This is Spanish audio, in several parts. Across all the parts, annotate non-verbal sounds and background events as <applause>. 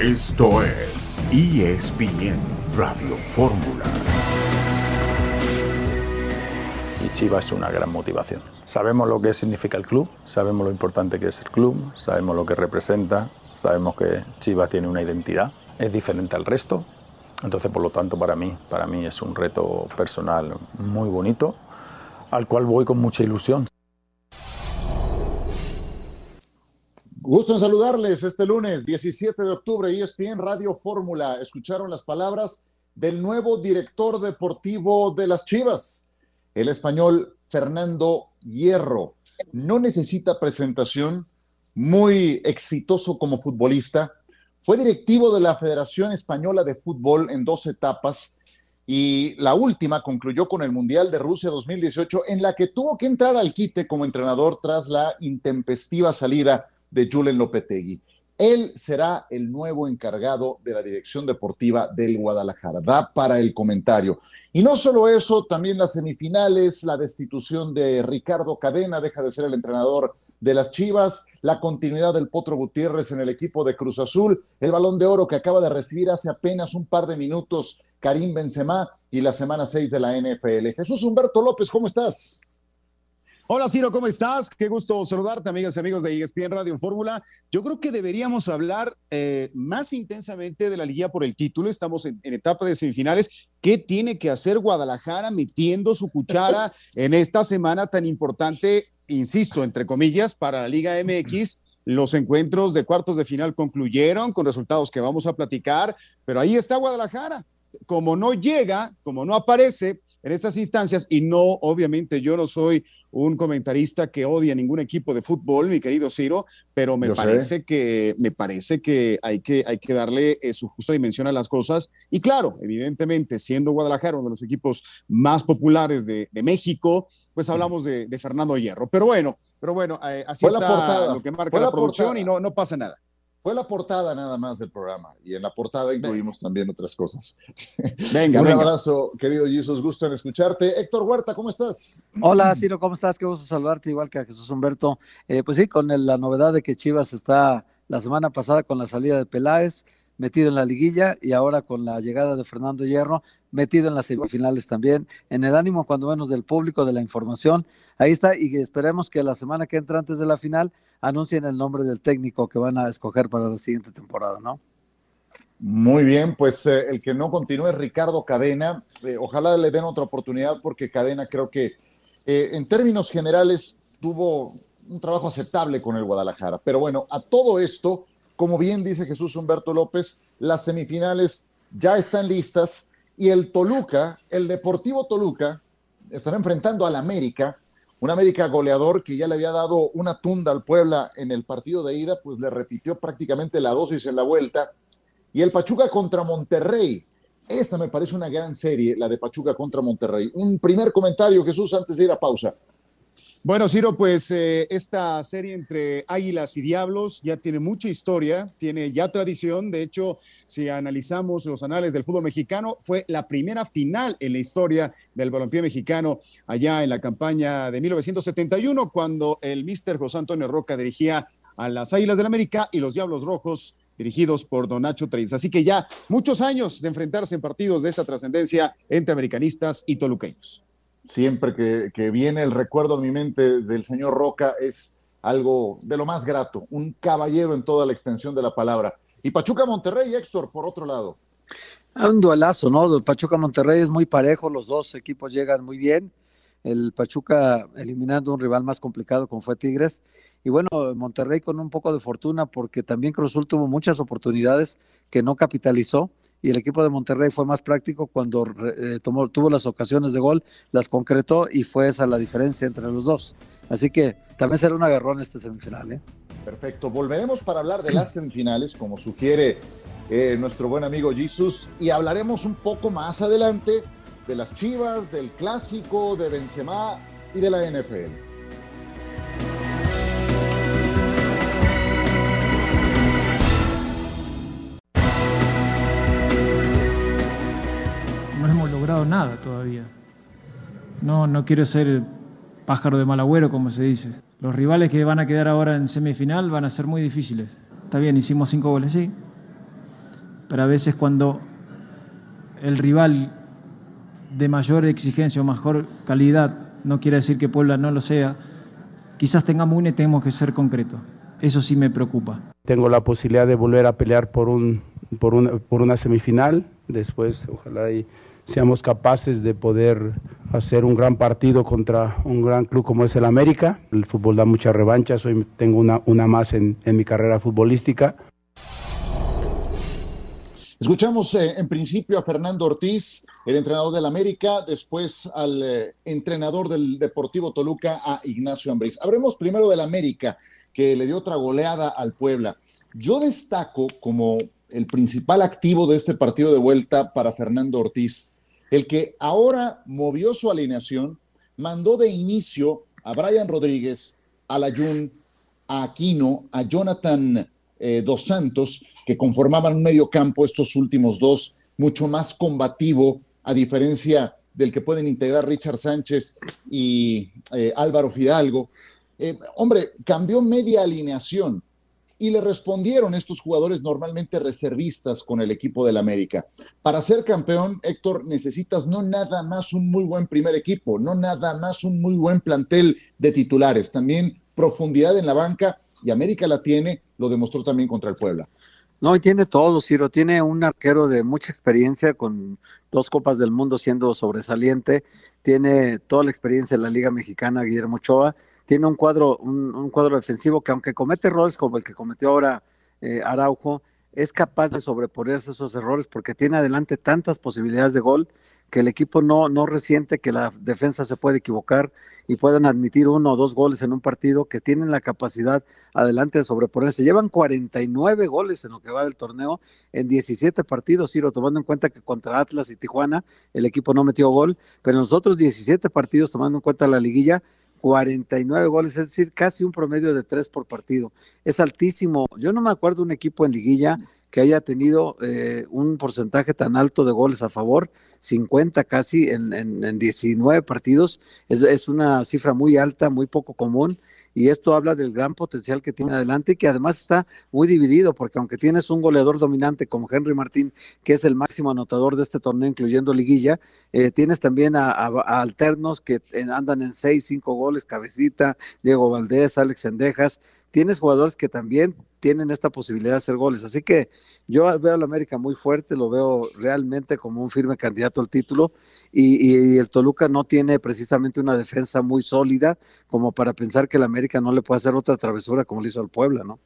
Esto es ESPN Radio Fórmula. Y Chivas es una gran motivación. Sabemos lo que significa el club, sabemos lo importante que es el club, sabemos lo que representa, sabemos que Chivas tiene una identidad, es diferente al resto. Entonces, por lo tanto, para mí, para mí es un reto personal muy bonito, al cual voy con mucha ilusión. Gusto en saludarles este lunes 17 de octubre, ESPN Radio Fórmula. Escucharon las palabras del nuevo director deportivo de las Chivas, el español Fernando Hierro. No necesita presentación, muy exitoso como futbolista. Fue directivo de la Federación Española de Fútbol en dos etapas y la última concluyó con el Mundial de Rusia 2018 en la que tuvo que entrar al quite como entrenador tras la intempestiva salida de Julen Lopetegui. Él será el nuevo encargado de la dirección deportiva del Guadalajara. Da para el comentario. Y no solo eso, también las semifinales, la destitución de Ricardo Cadena, deja de ser el entrenador de las Chivas, la continuidad del Potro Gutiérrez en el equipo de Cruz Azul, el balón de oro que acaba de recibir hace apenas un par de minutos Karim Benzema y la semana 6 de la NFL. Jesús Humberto López, ¿cómo estás? Hola Ciro, ¿cómo estás? Qué gusto saludarte, amigas y amigos de ESPN Radio Fórmula. Yo creo que deberíamos hablar eh, más intensamente de la Liga por el título. Estamos en, etapa de semifinales. ¿Qué tiene que hacer Guadalajara metiendo su cuchara <laughs> en esta semana tan importante, insisto, entre comillas, para la Liga MX? Los encuentros de cuartos de final concluyeron con resultados que vamos a platicar, pero ahí está Guadalajara. Como no llega, como no aparece en estas instancias, y no, obviamente, yo no soy un comentarista que odia a ningún equipo de fútbol, mi querido Ciro, pero me parece que me parece que hay que hay que darle eh, su justa dimensión a las cosas y claro, evidentemente siendo Guadalajara uno de los equipos más populares de, México, pues hablamos de, Fernando Hierro, pero bueno, pero bueno, eh, así está la portada. lo que marca la, producción y no no pasa nada. Fue la portada nada más del programa y en la portada incluimos también otras cosas. Venga, <laughs> Un abrazo, querido Jesús, gusto en escucharte. Héctor Huerta, ¿cómo estás? Hola, Ciro, ¿cómo estás? Qué gusto saludarte, igual que a Jesús Humberto. Eh, pues sí, con la novedad de que Chivas está la semana pasada con la salida de Peláez, metido en la liguilla y ahora con la llegada de Fernando Hierro, metido en las semifinales también, en el ánimo cuando menos del público, de la información. Ahí está y esperemos que la semana que entra antes de la final anuncien el nombre del técnico que van a escoger para la siguiente temporada, ¿no? Muy bien, pues eh, el que no continúe es Ricardo Cadena. Eh, ojalá le den otra oportunidad porque Cadena creo que eh, en términos generales tuvo un trabajo aceptable con el Guadalajara. Pero bueno, a todo esto, como bien dice Jesús Humberto López, las semifinales ya están listas y el Toluca, el Deportivo Toluca, estará enfrentando al América un América goleador que ya le había dado una tunda al Puebla en el partido de ida, pues le repitió prácticamente la dosis en la vuelta. Y el Pachuca contra Monterrey. Esta me parece una gran serie, la de Pachuca contra Monterrey. Un primer comentario, Jesús, antes de ir a pausa. Bueno, Ciro, pues eh, esta serie entre Águilas y Diablos ya tiene mucha historia, tiene ya tradición. De hecho, si analizamos los anales del fútbol mexicano, fue la primera final en la historia del balompié mexicano allá en la campaña de 1971, cuando el mister José Antonio Roca dirigía a las Águilas del América y los Diablos Rojos dirigidos por Don Nacho Treyes. Así que ya muchos años de enfrentarse en partidos de esta trascendencia entre americanistas y toluqueños siempre que, viene el recuerdo a mi mente del señor Roca es algo de lo más grato, un caballero en toda la extensión de la palabra. Y Pachuca Monterrey, Héctor, por otro lado. Un duelazo, ¿no? Pachuca Monterrey es muy parejo, los dos equipos llegan muy bien. El Pachuca eliminando un rival más complicado como fue Tigres. Y bueno, Monterrey con un poco de fortuna porque también Cruzul tuvo muchas oportunidades que no capitalizó y el equipo de Monterrey fue más práctico cuando eh, tomó, tuvo las ocasiones de gol, las concretó y fue esa la diferencia entre los dos. Así que también será un agarrón este semifinal. ¿eh? Perfecto, volveremos para hablar de las semifinales, como sugiere eh, nuestro buen amigo Jesus, y hablaremos un poco más adelante de las Chivas, del Clásico, de Benzema y de la NFL. Nada todavía. No, no quiero ser pájaro de mal agüero, como se dice. Los rivales que van a quedar ahora en semifinal van a ser muy difíciles. Está bien, hicimos cinco goles, sí. pero a veces cuando el rival de mayor exigencia o mejor calidad, no quiere decir que Puebla no lo sea, quizás tengamos una y tenemos que ser concretos. Eso sí me preocupa. Tengo la posibilidad de volver a pelear por, un, por, una, por una semifinal, después ojalá y seamos capaces de poder hacer un gran partido contra un gran club como es el América. El fútbol da muchas revanchas, hoy tengo una, una más en, en mi carrera futbolística. Escuchamos eh, en principio a Fernando Ortiz, el entrenador del América, después al eh, entrenador del Deportivo Toluca, a Ignacio Ambriz. Hablemos primero del América, que le dio otra goleada al Puebla. Yo destaco como el principal activo de este partido de vuelta para Fernando Ortiz, el que ahora movió su alineación, mandó de inicio a Brian Rodríguez, a Layun, a Aquino, a Jonathan eh, Dos Santos, que conformaban un medio campo, estos últimos dos, mucho más combativo, a diferencia del que pueden integrar Richard Sánchez y eh, Álvaro Fidalgo. Eh, hombre, cambió media alineación y le respondieron estos jugadores normalmente reservistas con el equipo del América. Para ser campeón, Héctor, necesitas no nada más un muy buen primer equipo, no nada más un muy buen plantel de titulares, también profundidad en la banca y América la tiene, lo demostró también contra el Puebla. No, y tiene todo, Ciro. Tiene un arquero de mucha experiencia, con dos Copas del Mundo siendo sobresaliente. Tiene toda la experiencia en la Liga Mexicana, Guillermo Ochoa. Tiene un cuadro, un, cuadro defensivo que, aunque comete errores como el que cometió ahora eh, Araujo, es capaz de sobreponerse a esos errores porque tiene adelante tantas posibilidades de gol que el equipo no, no resiente que la defensa se puede equivocar y puedan admitir uno o dos goles en un partido que tienen la capacidad adelante de sobreponerse. Llevan 49 goles en lo que va del torneo en 17 partidos, Ciro, tomando en cuenta que contra Atlas y Tijuana el equipo no metió gol, pero en los otros 17 partidos, tomando en cuenta la liguilla, 49 goles, es decir, casi un promedio de tres por partido. Es altísimo. Yo no me acuerdo un equipo en liguilla que haya tenido eh, un porcentaje tan alto de goles a favor, 50 casi en, en, 19 partidos, es, una cifra muy alta, muy poco común, y esto habla del gran potencial que tiene adelante y que además está muy dividido, porque aunque tienes un goleador dominante como Henry Martín, que es el máximo anotador de este torneo, incluyendo liguilla, eh, tienes también a, a, alternos que andan en 6, 5 goles, Cabecita, Diego Valdés, Alex Endejas, tienes jugadores que también tienen esta posibilidad de hacer goles. Así que yo veo al América muy fuerte, lo veo realmente como un firme candidato al título y, el Toluca no tiene precisamente una defensa muy sólida como para pensar que el América no le puede hacer otra travesura como le hizo al Puebla, ¿no?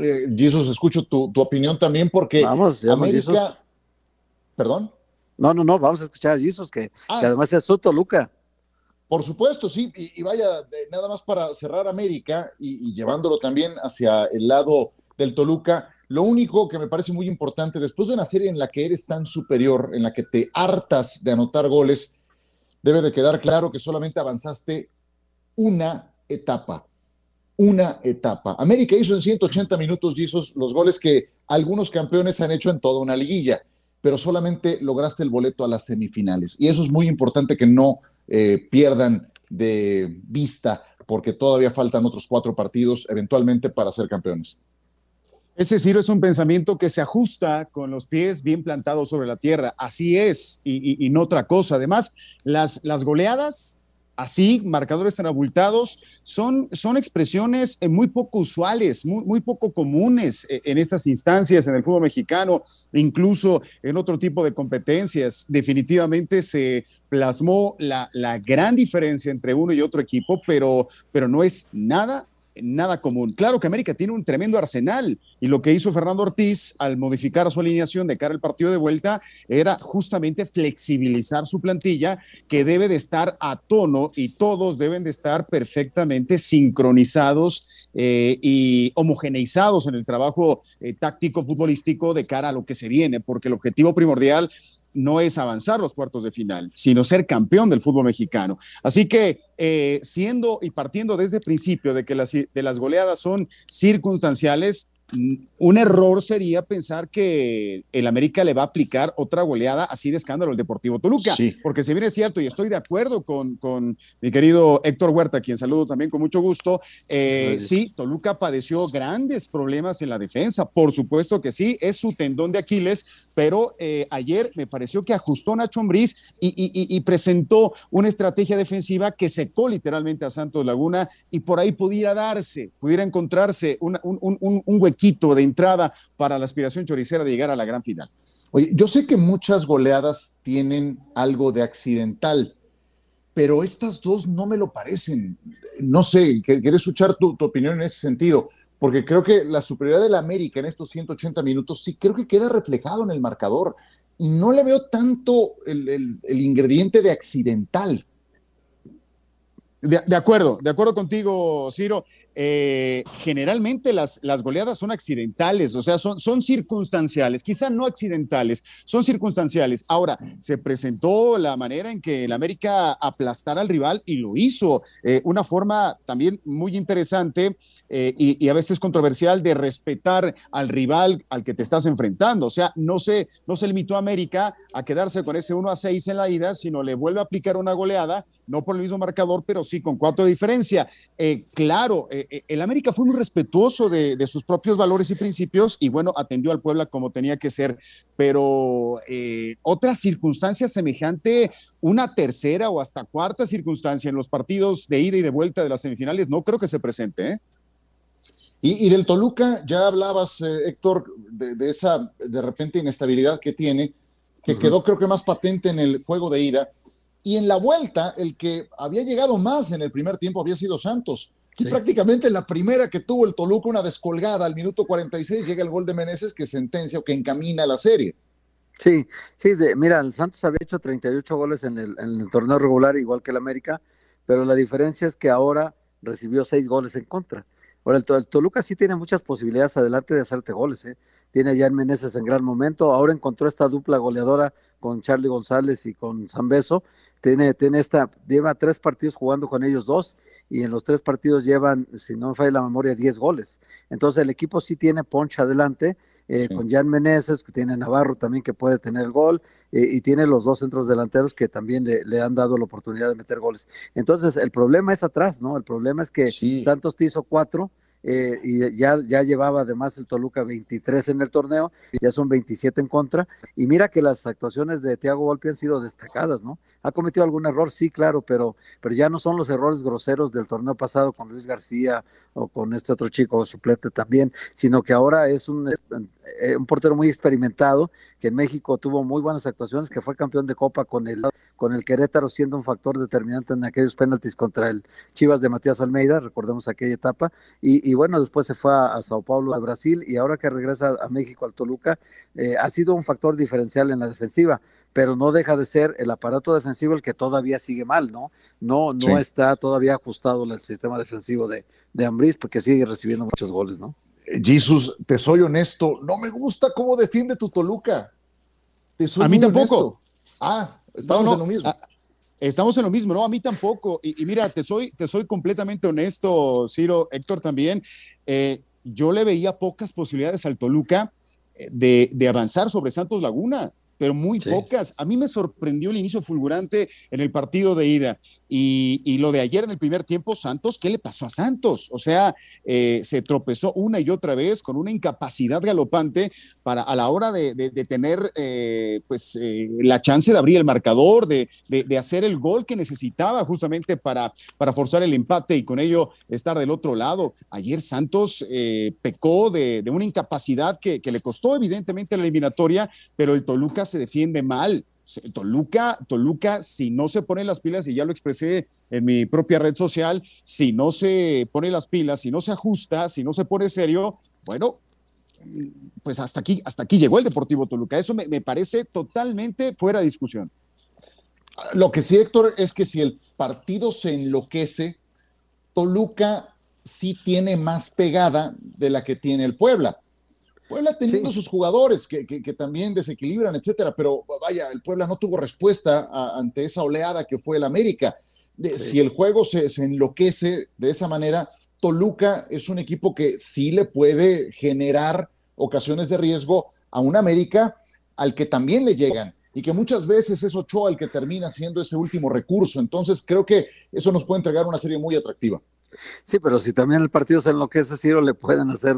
Eh, escucho tu, opinión también porque vamos, América... ¿Perdón? No, no, no, vamos a escuchar a Jesus, que, ah. además es su Toluca. Por supuesto, sí, y, vaya, nada más para cerrar América y, llevándolo también hacia el lado del Toluca, lo único que me parece muy importante, después de una serie en la que eres tan superior, en la que te hartas de anotar goles, debe de quedar claro que solamente avanzaste una etapa, una etapa. América hizo en 180 minutos los goles que algunos campeones han hecho en toda una liguilla, pero solamente lograste el boleto a las semifinales. Y eso es muy importante que no eh, pierdan de vista, porque todavía faltan otros cuatro partidos eventualmente para ser campeones. Ese Ciro es un pensamiento que se ajusta con los pies bien plantados sobre la tierra. Así es, y, no otra cosa. Además, las, las goleadas así, marcadores tan abultados, son, son expresiones eh, muy poco usuales, muy, poco comunes eh, en estas instancias, en el fútbol mexicano, incluso en otro tipo de competencias. Definitivamente se plasmó la, la gran diferencia entre uno y otro equipo, pero, pero no es nada nada común. Claro que América tiene un tremendo arsenal y lo que hizo Fernando Ortiz al modificar su alineación de cara al partido de vuelta era justamente flexibilizar su plantilla que debe de estar a tono y todos deben de estar perfectamente sincronizados eh, y homogeneizados en el trabajo eh, táctico futbolístico de cara a lo que se viene, porque el objetivo primordial no es avanzar los cuartos de final, sino ser campeón del fútbol mexicano. Así que eh, siendo y partiendo desde el principio de que las, de las goleadas son circunstanciales, un error sería pensar que el América le va a aplicar otra goleada así de escándalo al Deportivo Toluca, porque si bien es cierto y estoy de acuerdo con, con mi querido Héctor Huerta, quien saludo también con mucho gusto, eh, sí, Toluca padeció grandes problemas en la defensa, por supuesto que sí, es su tendón de Aquiles, pero eh, ayer me pareció que ajustó Nacho Ambriz y, presentó una estrategia defensiva que secó literalmente a Santos Laguna y por ahí pudiera darse, pudiera encontrarse un, un, un huequito de entrada para la aspiración choricera de llegar a la gran final. Oye, yo sé que muchas goleadas tienen algo de accidental, pero estas dos no me lo parecen. No sé, quiero escuchar tu, opinión en ese sentido, porque creo que la superioridad de la América en estos 180 minutos sí creo que queda reflejado en el marcador y no le veo tanto el, ingrediente de accidental. de, acuerdo, de acuerdo contigo, Ciro. Eh, generalmente las, las goleadas son accidentales, o sea, son, son circunstanciales, quizá no accidentales, son circunstanciales. Ahora, se presentó la manera en que el América aplastara al rival y lo hizo, eh, una forma también muy interesante eh, y, a veces controversial de respetar al rival al que te estás enfrentando. O sea, no se, no se limitó a América a quedarse con ese 1 a 6 en la ida, sino le vuelve a aplicar una goleada no por el mismo marcador, pero sí con cuatro de diferencia. Eh, claro, eh, eh, el América fue muy respetuoso de, sus propios valores y principios y bueno, atendió al Puebla como tenía que ser, pero otra circunstancia semejante, una tercera o hasta cuarta circunstancia en los partidos de ida y de vuelta de las semifinales, no creo que se presente. Y, del Toluca, ya hablabas, Héctor, de, esa de repente inestabilidad que tiene, que quedó creo que más patente en el juego de ida y en la vuelta, el que había llegado más en el primer tiempo había sido Santos. Y prácticamente en la primera que tuvo el Toluca, una descolgada al minuto 46, llega el gol de Meneses que sentencia o que encamina la serie. Sí, sí, mira, el Santos había hecho 38 goles en el, en el torneo regular, igual que el América, pero la diferencia es que ahora recibió 6 goles en contra. Ahora, el, Toluca sí tiene muchas posibilidades adelante de hacerte goles, ¿eh? Tiene a Jan Meneses en gran momento, ahora encontró esta dupla goleadora con Charlie González y con Zambeso. Tiene, tiene esta, lleva tres partidos jugando con ellos dos y en los tres partidos llevan, si no me falla la memoria, diez goles. Entonces el equipo sí tiene poncha adelante. Eh, con Jan Meneses, que tiene Navarro también que puede tener el gol, eh, y tiene los dos centros delanteros que también le, han dado la oportunidad de meter goles. Entonces, el problema es atrás, ¿no? El problema es que Santos te hizo cuatro, eh, y ya, ya llevaba además el Toluca 23 en el torneo, ya son 27 en contra, y mira que las actuaciones de Thiago Volpi han sido destacadas, ¿no? ¿Ha cometido algún error? Sí, claro, pero, pero ya no son los errores groseros del torneo pasado con Luis García o con este otro chico suplente también, sino que ahora es un, eh, un portero muy experimentado, que en México tuvo muy buenas actuaciones, que fue campeón de Copa con el, con el Querétaro siendo un factor determinante en aquellos penaltis contra el Chivas de Matías Almeida, recordemos aquella etapa, y y bueno, después se fue a, Sao Paulo, a Brasil, y ahora que regresa a México, al Toluca, eh, ha sido un factor diferencial en la defensiva, pero no deja de ser el aparato defensivo el que todavía sigue mal, ¿no? No, no está todavía ajustado el sistema defensivo de, de Ambriz, porque sigue recibiendo muchos goles, ¿no? Eh, Jesús, te soy honesto, no me gusta cómo defiende tu Toluca. Te a mí tampoco. Ah, estamos en lo mismo. Estamos en lo mismo, no, a mí tampoco. Y, mira, te soy, te soy completamente honesto, Ciro, Héctor también. Eh, yo le veía pocas posibilidades al Toluca eh, de, de, avanzar sobre Santos Laguna pero muy pocas. A mí me sorprendió el inicio fulgurante en el partido de ida y, lo de ayer en el primer tiempo, Santos, ¿qué le pasó a Santos? O sea, eh, se tropezó una y otra vez con una incapacidad galopante para a la hora de, tener eh, pues eh, la chance de abrir el marcador, de, hacer el gol que necesitaba justamente para, para forzar el empate y con ello estar del otro lado. Ayer Santos pecó de, una incapacidad que, que le costó evidentemente la eliminatoria, pero el Toluca se defiende mal. Toluca, Toluca, si no se pone las pilas, y ya lo expresé en mi propia red social, si no se pone las pilas, si no se ajusta, si no se pone serio, bueno, pues hasta aquí, hasta aquí llegó el Deportivo Toluca. Eso me, me parece totalmente fuera de discusión. Lo que sí, Héctor, es que si el partido se enloquece, Toluca sí tiene más pegada de la que tiene el Puebla. Puebla teniendo sus jugadores que, también desequilibran, etcétera, pero vaya, el Puebla no tuvo respuesta ante esa oleada que fue el América. Si el juego se, enloquece de esa manera, Toluca es un equipo que sí le puede generar ocasiones de riesgo a un América al que también le llegan y que muchas veces es Ochoa el que termina siendo ese último recurso. Entonces creo que eso nos puede entregar una serie muy atractiva. Sí, pero si también el partido se enloquece, Ciro, le pueden hacer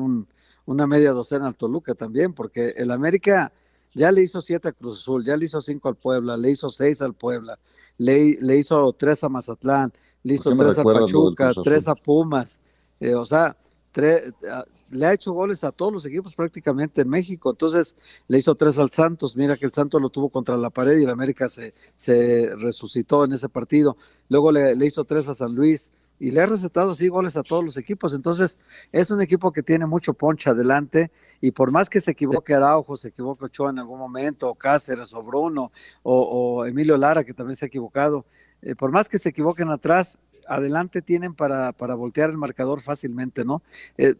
una media docena al Toluca también, porque el América ya le hizo siete a Cruz Azul, ya le hizo cinco al Puebla, le hizo seis al Puebla, le, le hizo tres a Mazatlán, le hizo tres a Pachuca, tres a Pumas. Eh, o sea, le ha hecho goles a todos los equipos prácticamente en México. Entonces le hizo tres al Santos. Mira que el Santos lo tuvo contra la pared y el América se, se resucitó en ese partido. Luego le, le, hizo tres a San Luis y le ha recetado así goles a todos los equipos. Entonces es un equipo que tiene mucho poncha adelante y por más que se equivoque Araujo, se equivoque Ochoa en algún momento, o Cáceres, o Bruno, o, Emilio Lara, que también se ha equivocado, eh, por más que se equivoquen atrás, adelante tienen para, para voltear el marcador fácilmente, ¿no? Eh,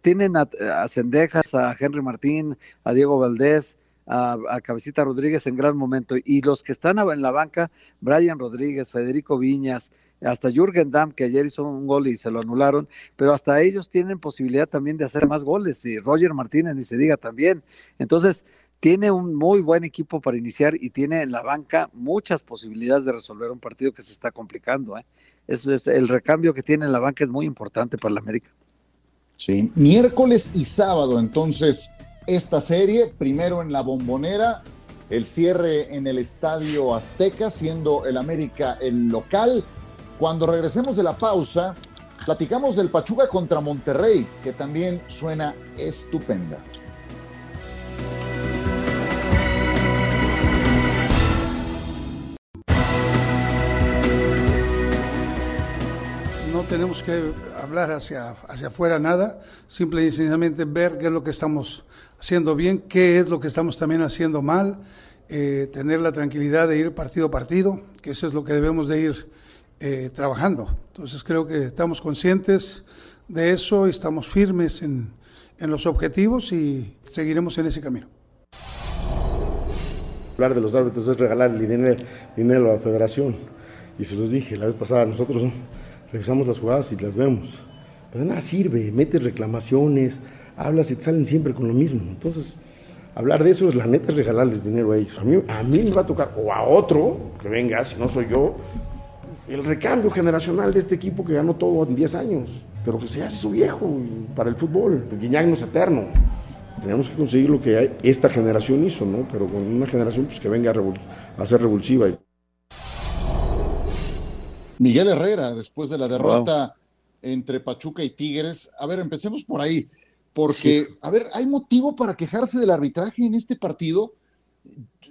tienen a, a Cendejas, a Henry Martín, a Diego Valdés, a, a, Cabecita Rodríguez en gran momento. Y los que están en la banca, Brian Rodríguez, Federico Viñas, hasta Jürgen Damm, que ayer hizo un gol y se lo anularon, pero hasta ellos tienen posibilidad también de hacer más goles. Y Roger Martínez, ni se diga también. Entonces, tiene un muy buen equipo para iniciar y tiene en la banca muchas posibilidades de resolver un partido que se está complicando. ¿eh? Es, el recambio que tiene en la banca es muy importante para la América. Sí, miércoles y sábado entonces esta serie, primero en la bombonera, el cierre en el Estadio Azteca, siendo el América el local. Cuando regresemos de la pausa, platicamos del Pachuca contra Monterrey, que también suena estupenda. Tenemos que hablar hacia, hacia afuera nada, simple y sencillamente ver qué es lo que estamos haciendo bien, qué es lo que estamos también haciendo mal, eh, tener la tranquilidad de ir partido a partido, que eso es lo que debemos de ir eh, trabajando. Entonces creo que estamos conscientes de eso y estamos firmes en, en los objetivos y seguiremos en ese camino. Hablar de los árbitros es regalar dinero, dinero a la federación. Y se los dije la vez pasada, nosotros revisamos las jugadas y las vemos. Pero nada sirve, metes reclamaciones, hablas y te salen siempre con lo mismo. Entonces, hablar de eso es la neta es regalarles dinero a ellos. A mí, a mí me va a tocar, o a otro, que venga, si no soy yo, el recambio generacional de este equipo que ganó todo en 10 años, pero que se hace su viejo para el fútbol. Guiñac no es eterno. Tenemos que conseguir lo que esta generación hizo, ¿no? Pero con una generación pues, que venga a ser revulsiva. Miguel Herrera, después de la derrota entre Pachuca y Tigres. A ver, empecemos por ahí, porque, a ver, ¿hay motivo para quejarse del arbitraje en este partido?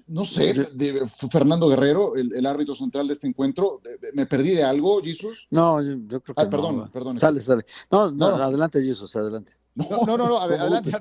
No sé, de Fernando Guerrero, el, árbitro central de este encuentro, ¿me perdí de algo, Jesús? No, yo, creo que ah, perdón, perdón. Sale, sale. No, no, adelante, Jesús, adelante. No, no, no, adelante.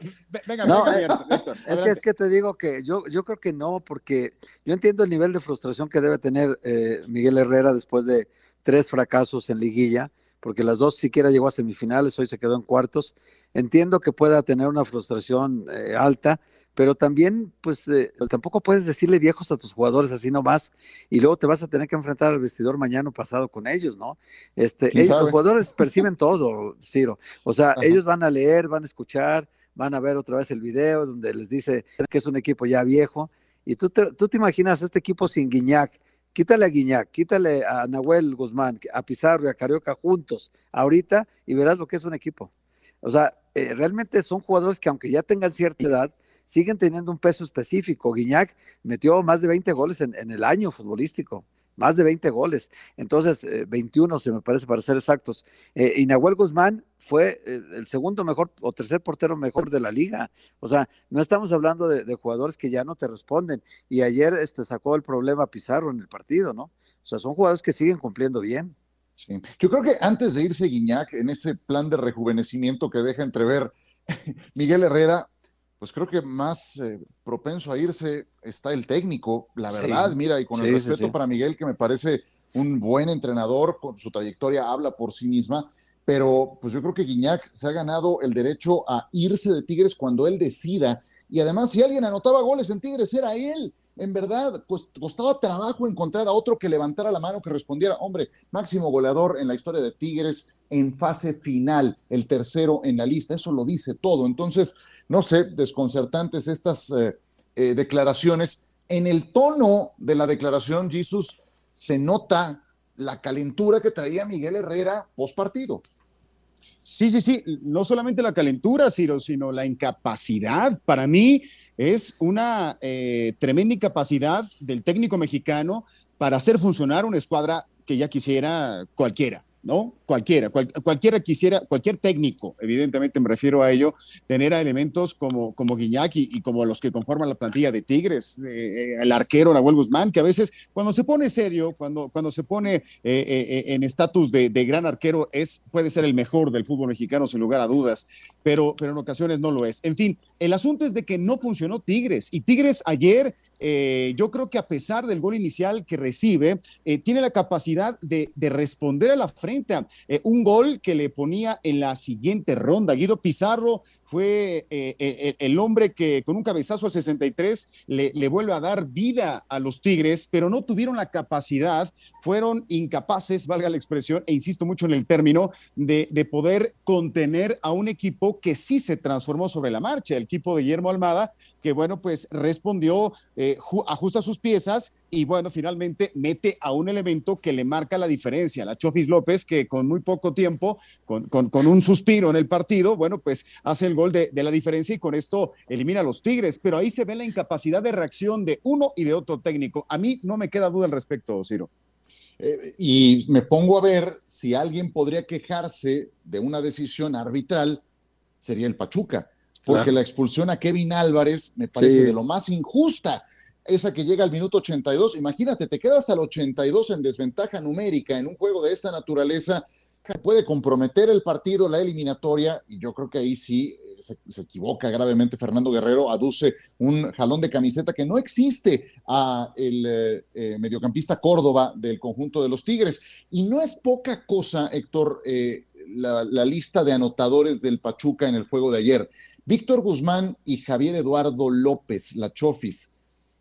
Venga, venga, Es que, es que te digo que yo, yo creo que no, porque yo entiendo el nivel de frustración que debe tener eh, Miguel Herrera después de, tres fracasos en liguilla, porque las dos siquiera llegó a semifinales, hoy se quedó en cuartos. Entiendo que pueda tener una frustración eh, alta, pero también, pues, eh, tampoco puedes decirle viejos a tus jugadores así nomás, y luego te vas a tener que enfrentar al vestidor mañana pasado con ellos, ¿no? Este, ellos, los jugadores perciben todo, Ciro. O sea, ellos van a leer, van a escuchar, van a ver otra vez el video donde les dice que es un equipo ya viejo. Y tú te, tú te imaginas este equipo sin Guiñac, Quítale a Guiñac, quítale a Nahuel Guzmán, a Pizarro y a Carioca juntos ahorita y verás lo que es un equipo. O sea, eh, realmente son jugadores que aunque ya tengan cierta edad, siguen teniendo un peso específico. Guiñac metió más de 20 goles en, en el año futbolístico más de 20 goles. Entonces, 21 eh, se me parece para ser exactos. Eh, y Nahuel Guzmán fue eh, el segundo mejor o tercer portero mejor de la liga. O sea, no estamos hablando de, jugadores que ya no te responden. Y ayer este, sacó el problema Pizarro en el partido, ¿no? O sea, son jugadores que siguen cumpliendo bien. Sí. Yo creo que antes de irse Guiñac en ese plan de rejuvenecimiento que deja entrever <laughs> Miguel Herrera, pues creo que más eh, propenso a irse está el técnico, la verdad, mira, y con el respeto para Miguel, que me parece un buen entrenador, con su trayectoria habla por sí misma, pero pues yo creo que Guiñac se ha ganado el derecho a irse de Tigres cuando él decida, y además si alguien anotaba goles en Tigres era él, en verdad, costaba trabajo encontrar a otro que levantara la mano, que respondiera, hombre, máximo goleador en la historia de Tigres en fase final, el tercero en la lista, eso lo dice todo. Entonces, no sé, desconcertantes estas eh, eh, declaraciones. En el tono de la declaración, Jesús, se nota la calentura que traía Miguel Herrera post partido. Sí, sí, sí, no solamente la calentura, Ciro, sino la incapacidad. Para mí es una eh, tremenda incapacidad del técnico mexicano para hacer funcionar una escuadra que ya quisiera cualquiera. ¿No? Cualquiera, cualquiera quisiera, cualquier técnico, evidentemente me refiero a ello, tener elementos como, como Guiñac y, como los que conforman la plantilla de Tigres, eh, el arquero Nahuel Guzmán, que a veces cuando se pone serio, cuando, cuando se pone eh, eh, en estatus de, de, gran arquero, es, puede ser el mejor del fútbol mexicano, sin lugar a dudas, pero, pero en ocasiones no lo es. En fin, el asunto es de que no funcionó Tigres y Tigres ayer eh, yo creo que a pesar del gol inicial que recibe, eh, tiene la capacidad de, responder a la frente. Eh, un gol que le ponía en la siguiente ronda. Guido Pizarro fue el hombre que con un cabezazo al 63 le, vuelve a dar vida a los Tigres, pero no tuvieron la capacidad, fueron incapaces, valga la expresión, e insisto mucho en el término, de poder contener a un equipo que sí se transformó sobre la marcha, el equipo de Guillermo Almada, que bueno, pues respondió, eh, ajusta sus piezas y bueno, finalmente mete a un elemento que le marca la diferencia, la Chofis López, que con muy poco tiempo, con, con, un suspiro en el partido, bueno, pues hace el gol de, de, la diferencia y con esto elimina a los Tigres, pero ahí se ve la incapacidad de reacción de uno y de otro técnico. A mí no me queda duda al respecto, Ciro. Eh, y me pongo a ver si alguien podría quejarse de una decisión arbitral, sería el Pachuca porque la expulsión a Kevin Álvarez me parece de lo más injusta. Esa que llega al minuto 82, imagínate, te quedas al 82 en desventaja numérica en un juego de esta naturaleza, puede comprometer el partido, la eliminatoria, y yo creo que ahí sí eh, se, equivoca gravemente Fernando Guerrero, aduce un jalón de camiseta que no existe a el eh, eh, mediocampista Córdoba del conjunto de los Tigres. Y no es poca cosa, Héctor, la, la, lista de anotadores del Pachuca en el juego de ayer. Víctor Guzmán y Javier Eduardo López, la Chofis,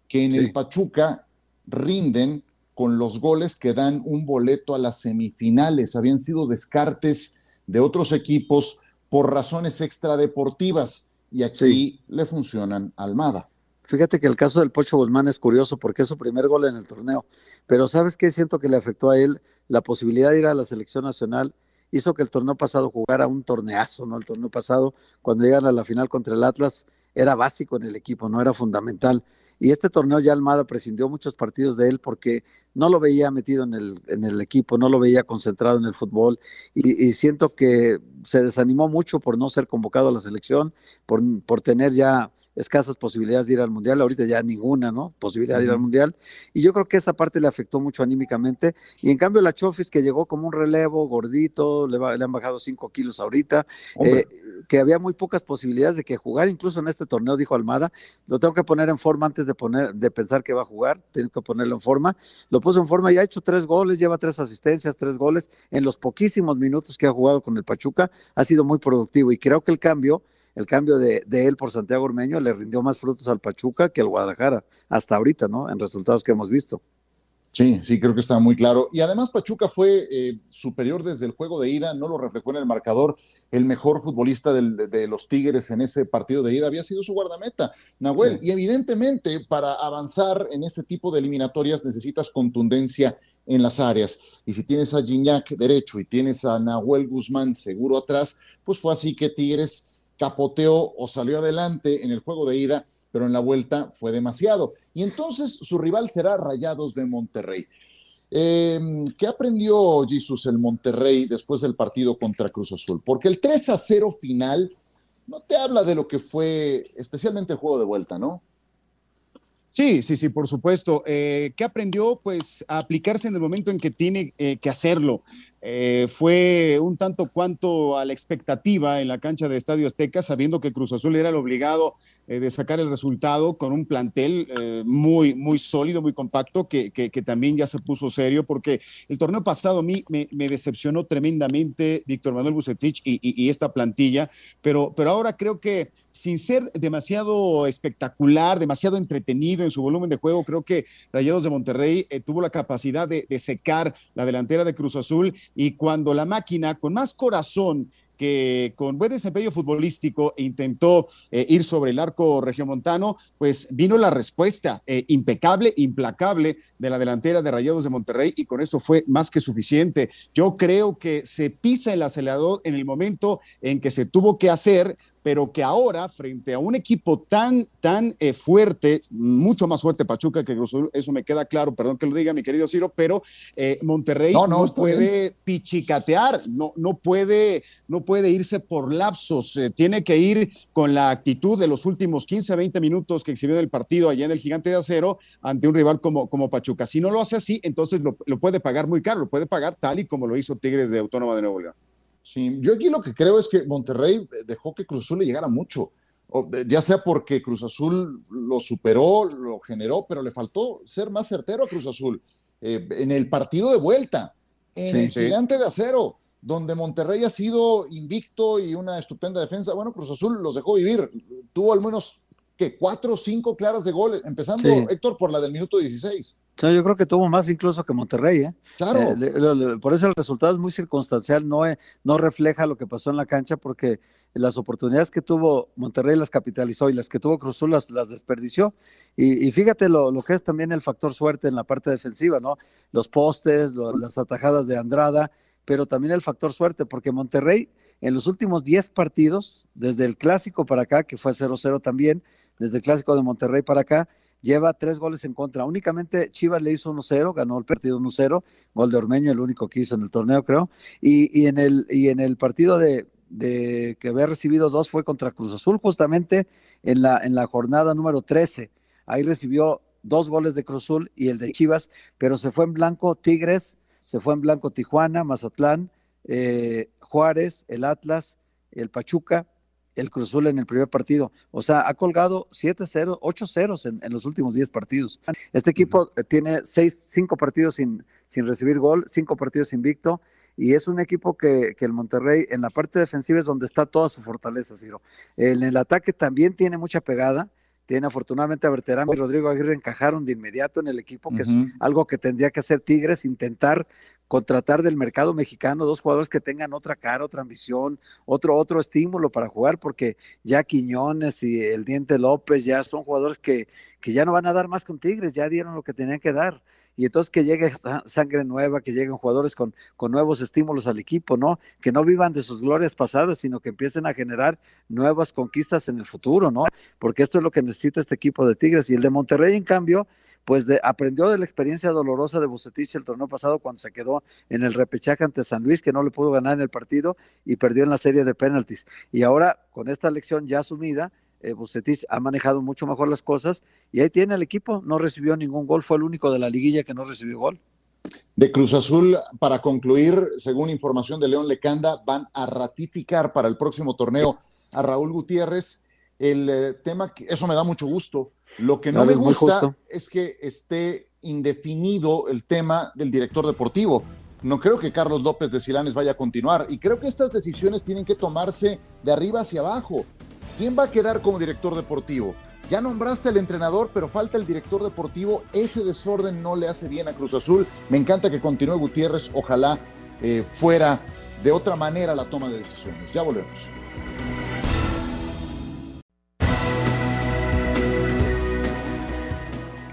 que en el Pachuca rinden con los goles que dan un boleto a las semifinales. Habían sido descartes de otros equipos por razones extradeportivas y aquí le funcionan Almada. Fíjate que el caso del Pocho Guzmán es curioso porque es su primer gol en el torneo, pero ¿sabes qué? Siento que le afectó a él la posibilidad de ir a la selección nacional hizo que el torneo pasado jugara un torneazo, ¿no? El torneo pasado, cuando llegan a la final contra el Atlas, era básico en el equipo, no era fundamental. Y este torneo ya Almada prescindió muchos partidos de él porque no lo veía metido en el, en el equipo, no lo veía concentrado en el fútbol y, siento que se desanimó mucho por no ser convocado a la selección, por, por tener ya escasas posibilidades de ir al Mundial, ahorita ya ninguna, ¿no? Posibilidad de ir al Mundial. Y yo creo que esa parte le afectó mucho anímicamente. Y en cambio la Chofis, que llegó como un relevo, gordito, le, le han bajado cinco kilos ahorita, eh, que había muy pocas posibilidades de que jugar, incluso en este torneo, dijo Almada, lo tengo que poner en forma antes de, poner, de pensar que va a jugar, tengo que ponerlo en forma. Lo puso en forma y ha hecho tres goles, lleva tres asistencias, tres goles. En los poquísimos minutos que ha jugado con el Pachuca, ha sido muy productivo. Y creo que el cambio el cambio de, él por Santiago Ormeño le rindió más frutos al Pachuca que al Guadalajara, hasta ahorita, ¿no? En resultados que hemos visto. Sí, sí, creo que está muy claro. Y además Pachuca fue eh, superior desde el juego de ida, no lo reflejó en el marcador. El mejor futbolista de, los Tigres en ese partido de ida había sido su guardameta, Nahuel. Y evidentemente para avanzar en ese tipo de eliminatorias necesitas contundencia en las áreas. Y si tienes a Gignac derecho y tienes a Nahuel Guzmán seguro atrás, pues fue así que Tigres capoteó o salió adelante en el juego de ida, pero en la vuelta fue demasiado. Y entonces su rival será Rayados de Monterrey. Em, ¿Qué aprendió Jesús el Monterrey después del partido contra Cruz Azul? Porque el 3 a 0 final no te habla de lo que fue especialmente el juego de vuelta, ¿no? Sí, sí, sí, por supuesto. Eh, ¿Qué aprendió? Pues a aplicarse en el momento en que tiene eh, que hacerlo. Eh, fue un tanto cuanto a la expectativa en la cancha de Estadio Azteca, sabiendo que Cruz Azul era el obligado eh, de sacar el resultado con un plantel eh, muy, muy sólido, muy compacto, que, que, también ya se puso serio, porque el torneo pasado a mí me, decepcionó tremendamente Víctor Manuel Bucetich y, esta plantilla, pero, pero ahora creo que sin ser demasiado espectacular, demasiado entretenido en su volumen de juego, creo que Rayados de Monterrey tuvo la capacidad de secar la delantera de Cruz Azul y cuando la máquina con más corazón que con buen desempeño futbolístico intentó eh, ir sobre el arco regiomontano, pues vino la respuesta eh, impecable, implacable de la delantera de Rayados de Monterrey y con eso fue más que suficiente. Yo creo que se pisa el acelerador en el momento en que se tuvo que hacer pero que ahora, frente a un equipo tan, tan eh, fuerte, mucho más fuerte Pachuca que eso me queda claro, perdón que lo diga mi querido Ciro, pero eh, Monterrey no, puede pichicatear, no, no, puede, no puede irse por lapsos, eh, tiene que ir con la actitud de los últimos 15, 20 minutos que exhibió el partido allá en el Gigante de Acero ante un rival como, como Pachuca. Si no lo hace así, entonces lo, lo puede pagar muy caro, lo puede pagar tal y como lo hizo Tigres de Autónoma de Nuevo León. Sí, yo aquí lo que creo es que Monterrey dejó que Cruz Azul le llegara mucho, ya sea porque Cruz Azul lo superó, lo generó, pero le faltó ser más certero a Cruz Azul. Eh, en el partido de vuelta, en el gigante de acero, donde Monterrey ha sido invicto y una estupenda defensa, bueno, Cruz Azul los dejó vivir, tuvo al menos que cuatro o cinco claras de gol, empezando Héctor por la del minuto 16 yo creo que tuvo más incluso que Monterrey, ¿eh? Claro. Eh, por eso el resultado es muy circunstancial, no, eh, no refleja lo que pasó en la cancha, porque las oportunidades que tuvo Monterrey las capitalizó y las que tuvo Cruzul las, las desperdició. Y, fíjate lo, lo, que es también el factor suerte en la parte defensiva, ¿no? Los postes, las atajadas de Andrada, pero también el factor suerte, porque Monterrey en los últimos 10 partidos, desde el clásico para acá, que fue 0-0 también, desde el clásico de Monterrey para acá, lleva tres goles en contra. Únicamente Chivas le hizo 1-0, ganó el partido 1-0, gol de Ormeño, el único que hizo en el torneo, creo. Y, en, el, y en el partido de, que había recibido dos fue contra Cruz Azul, justamente en la, en la jornada número 13. Ahí recibió dos goles de Cruz Azul y el de Chivas, pero se fue en blanco Tigres, se fue en blanco Tijuana, Mazatlán, eh, Juárez, el Atlas, el Pachuca el Cruzul en el primer partido. O sea, ha colgado 7-0, 8-0 en, en, los últimos 10 partidos. Este equipo tiene 6, 5 partidos sin, sin recibir gol, 5 partidos invicto. Y es un equipo que, que, el Monterrey en la parte defensiva es donde está toda su fortaleza, Ciro. En el ataque también tiene mucha pegada. Tiene afortunadamente a Berterame y Rodrigo Aguirre encajaron de inmediato en el equipo, que es algo que tendría que hacer Tigres, intentar contratar del mercado mexicano dos jugadores que tengan otra cara, otra ambición, otro, otro estímulo para jugar, porque ya Quiñones y el Diente López ya son jugadores que, que ya no van a dar más con Tigres, ya dieron lo que tenían que dar y entonces que llegue sangre nueva, que lleguen jugadores con, con nuevos estímulos al equipo, ¿no? Que no vivan de sus glorias pasadas, sino que empiecen a generar nuevas conquistas en el futuro, ¿no? Porque esto es lo que necesita este equipo de Tigres. Y el de Monterrey, en cambio, pues aprendió de la experiencia dolorosa de Bucetich el torneo pasado cuando se quedó en el repechaje ante San Luis, que no le pudo ganar en el partido y perdió en la serie de penaltis. Y ahora, con esta lección ya asumida, eh, Bucetich ha manejado mucho mejor las cosas y ahí tiene el equipo, no recibió ningún gol, fue el único de la liguilla que no recibió gol. De Cruz Azul, para concluir, según información de León Lecanda, van a ratificar para el próximo torneo a Raúl Gutiérrez el eh, tema, que eso me da mucho gusto. Lo que no me gusta es que esté indefinido el tema del director deportivo. No creo que Carlos López de Silanes vaya a continuar y creo que estas decisiones tienen que tomarse de arriba hacia abajo. ¿Quién va a quedar como director deportivo? Ya nombraste al entrenador, pero falta el director deportivo. Ese desorden no le hace bien a Cruz Azul. Me encanta que continúe Gutiérrez. Ojalá eh, fuera de otra manera la toma de decisiones. Ya volvemos.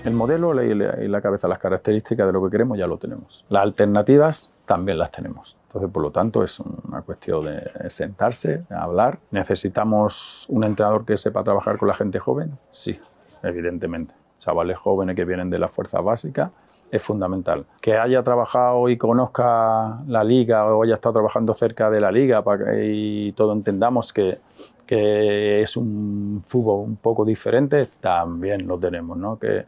El modelo y la, cabeza, las características de lo que queremos ya lo tenemos. Las alternativas también las tenemos. Entonces, por lo tanto, es una cuestión de sentarse, hablar. ¿Necesitamos un entrenador que sepa trabajar con la gente joven? Sí, evidentemente. Chavales jóvenes que vienen de la fuerza básica es fundamental. Que haya trabajado y conozca la liga o haya estado trabajando cerca de la liga para que y todo entendamos que, que es un fútbol un poco diferente, también lo tenemos, ¿no? Que,